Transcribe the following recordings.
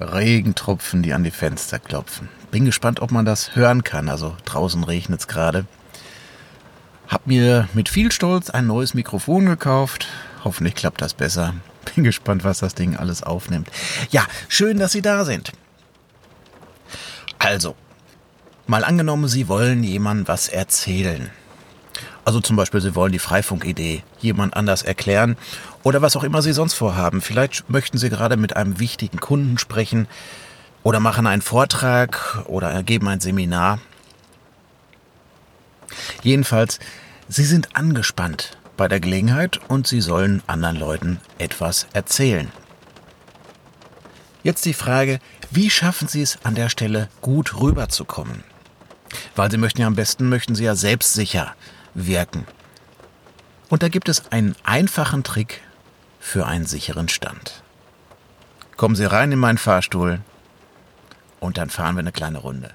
Regentropfen, die an die Fenster klopfen. Bin gespannt, ob man das hören kann. Also draußen regnet es gerade. Hab mir mit viel Stolz ein neues Mikrofon gekauft. Hoffentlich klappt das besser. Bin gespannt, was das Ding alles aufnimmt. Ja, schön, dass Sie da sind. Also, mal angenommen, Sie wollen jemandem was erzählen. Also zum Beispiel, Sie wollen die Freifunk-Idee jemand anders erklären oder was auch immer Sie sonst vorhaben. Vielleicht möchten Sie gerade mit einem wichtigen Kunden sprechen oder machen einen Vortrag oder geben ein Seminar. Jedenfalls, Sie sind angespannt bei der Gelegenheit und Sie sollen anderen Leuten etwas erzählen. Jetzt die Frage, wie schaffen Sie es an der Stelle gut rüberzukommen? Weil Sie möchten ja am besten, möchten Sie ja selbstsicher wirken. Und da gibt es einen einfachen Trick für einen sicheren Stand. Kommen Sie rein in meinen Fahrstuhl und dann fahren wir eine kleine Runde.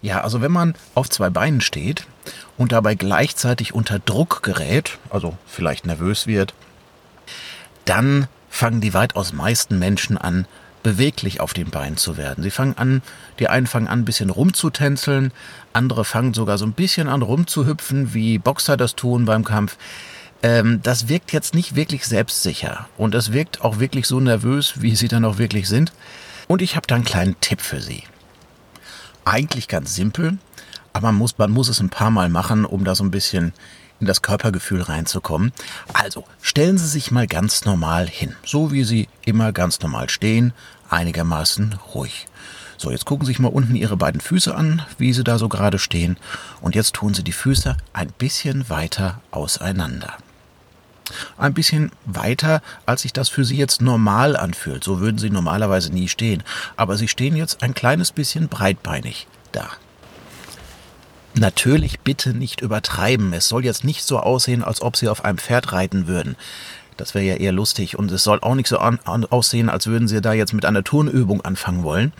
Ja, also wenn man auf zwei Beinen steht und dabei gleichzeitig unter Druck gerät, also vielleicht nervös wird, dann fangen die weitaus meisten Menschen an, beweglich auf den Beinen zu werden. Sie fangen an, die einen fangen an, ein bisschen rumzutänzeln, andere fangen sogar so ein bisschen an rumzuhüpfen, wie Boxer das tun beim Kampf. Ähm, das wirkt jetzt nicht wirklich selbstsicher und es wirkt auch wirklich so nervös, wie sie dann auch wirklich sind. Und ich habe da einen kleinen Tipp für Sie eigentlich ganz simpel, aber man muss, man muss es ein paar Mal machen, um da so ein bisschen in das Körpergefühl reinzukommen. Also stellen Sie sich mal ganz normal hin, so wie Sie immer ganz normal stehen, einigermaßen ruhig. So, jetzt gucken Sie sich mal unten Ihre beiden Füße an, wie sie da so gerade stehen. Und jetzt tun Sie die Füße ein bisschen weiter auseinander. Ein bisschen weiter, als sich das für Sie jetzt normal anfühlt. So würden Sie normalerweise nie stehen. Aber Sie stehen jetzt ein kleines bisschen breitbeinig da. Natürlich bitte nicht übertreiben. Es soll jetzt nicht so aussehen, als ob Sie auf einem Pferd reiten würden. Das wäre ja eher lustig. Und es soll auch nicht so aussehen, als würden Sie da jetzt mit einer Turnübung anfangen wollen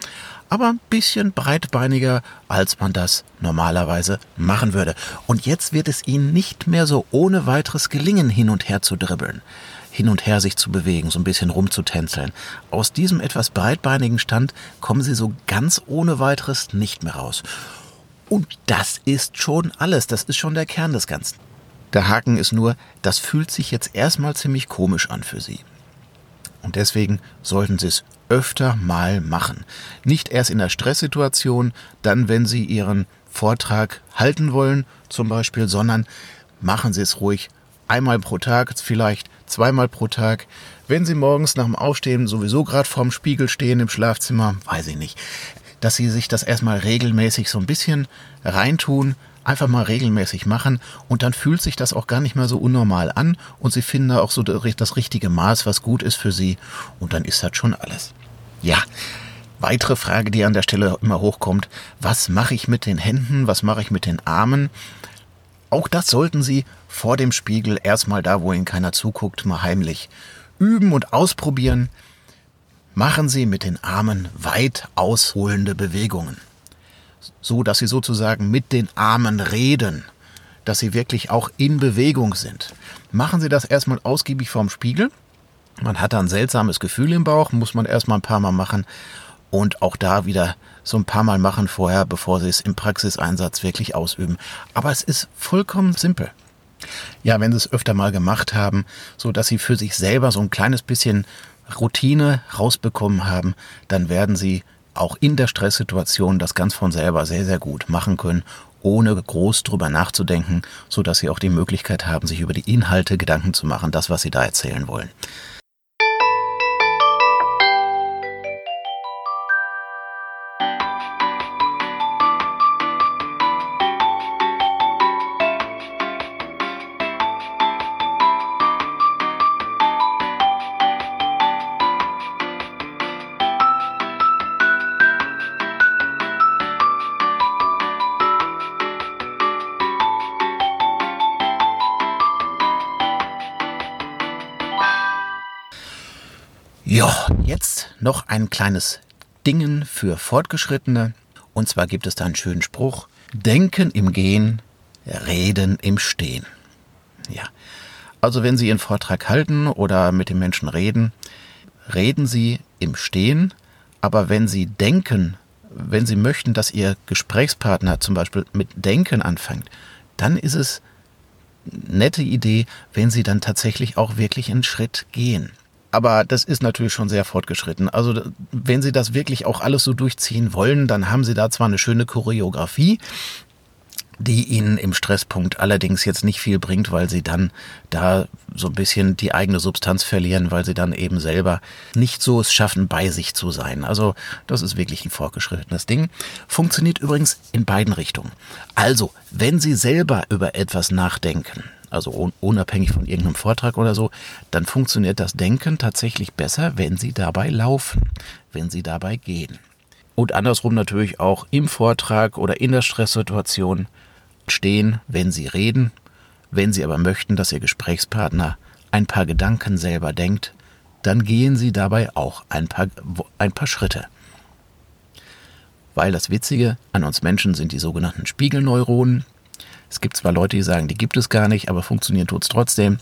aber ein bisschen breitbeiniger, als man das normalerweise machen würde. Und jetzt wird es ihnen nicht mehr so ohne weiteres gelingen, hin und her zu dribbeln, hin und her sich zu bewegen, so ein bisschen rumzutänzeln. Aus diesem etwas breitbeinigen Stand kommen sie so ganz ohne weiteres nicht mehr raus. Und das ist schon alles, das ist schon der Kern des Ganzen. Der Haken ist nur, das fühlt sich jetzt erstmal ziemlich komisch an für Sie. Und deswegen sollten Sie es öfter mal machen. Nicht erst in der Stresssituation, dann wenn Sie Ihren Vortrag halten wollen, zum Beispiel, sondern machen Sie es ruhig einmal pro Tag, vielleicht zweimal pro Tag. Wenn Sie morgens nach dem Aufstehen sowieso gerade vorm Spiegel stehen im Schlafzimmer, weiß ich nicht, dass Sie sich das erstmal regelmäßig so ein bisschen reintun, einfach mal regelmäßig machen und dann fühlt sich das auch gar nicht mehr so unnormal an und sie finden da auch so das richtige Maß, was gut ist für sie und dann ist das schon alles. Ja, weitere Frage, die an der Stelle immer hochkommt, was mache ich mit den Händen, was mache ich mit den Armen? Auch das sollten Sie vor dem Spiegel erstmal da, wo Ihnen keiner zuguckt, mal heimlich üben und ausprobieren. Machen Sie mit den Armen weit ausholende Bewegungen so dass sie sozusagen mit den Armen reden, dass sie wirklich auch in Bewegung sind. Machen Sie das erstmal ausgiebig vorm Spiegel. Man hat da ein seltsames Gefühl im Bauch, muss man erstmal ein paar Mal machen und auch da wieder so ein paar Mal machen vorher, bevor Sie es im Praxiseinsatz wirklich ausüben. Aber es ist vollkommen simpel. Ja, wenn Sie es öfter mal gemacht haben, so dass Sie für sich selber so ein kleines bisschen Routine rausbekommen haben, dann werden Sie auch in der Stresssituation das ganz von selber sehr, sehr gut machen können, ohne groß drüber nachzudenken, so dass sie auch die Möglichkeit haben, sich über die Inhalte Gedanken zu machen, das, was sie da erzählen wollen. Ja, jetzt noch ein kleines Dingen für Fortgeschrittene. Und zwar gibt es da einen schönen Spruch. Denken im Gehen, Reden im Stehen. Ja. Also wenn Sie Ihren Vortrag halten oder mit den Menschen reden, reden Sie im Stehen, aber wenn Sie denken, wenn Sie möchten, dass Ihr Gesprächspartner zum Beispiel mit Denken anfängt, dann ist es nette Idee, wenn Sie dann tatsächlich auch wirklich einen Schritt gehen. Aber das ist natürlich schon sehr fortgeschritten. Also wenn Sie das wirklich auch alles so durchziehen wollen, dann haben Sie da zwar eine schöne Choreografie, die ihnen im Stresspunkt allerdings jetzt nicht viel bringt, weil sie dann da so ein bisschen die eigene Substanz verlieren, weil sie dann eben selber nicht so es schaffen, bei sich zu sein. Also das ist wirklich ein vorgeschrittenes Ding. Funktioniert übrigens in beiden Richtungen. Also, wenn Sie selber über etwas nachdenken, also unabhängig von irgendeinem Vortrag oder so, dann funktioniert das Denken tatsächlich besser, wenn Sie dabei laufen, wenn Sie dabei gehen. Und andersrum natürlich auch im Vortrag oder in der Stresssituation stehen, wenn Sie reden. Wenn Sie aber möchten, dass Ihr Gesprächspartner ein paar Gedanken selber denkt, dann gehen Sie dabei auch ein paar, ein paar Schritte. Weil das Witzige an uns Menschen sind die sogenannten Spiegelneuronen. Es gibt zwar Leute, die sagen, die gibt es gar nicht, aber funktionieren tut es trotzdem.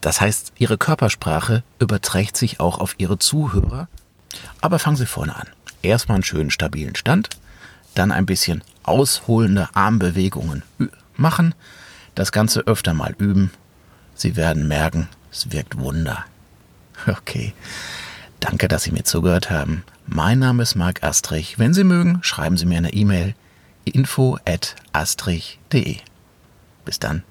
Das heißt, ihre Körpersprache überträgt sich auch auf ihre Zuhörer. Aber fangen Sie vorne an. Erstmal einen schönen stabilen Stand, dann ein bisschen ausholende Armbewegungen machen, das Ganze öfter mal üben. Sie werden merken, es wirkt Wunder. Okay. Danke, dass Sie mir zugehört haben. Mein Name ist Marc Astrich. Wenn Sie mögen, schreiben Sie mir eine E-Mail info at astrich.de. Bis dann.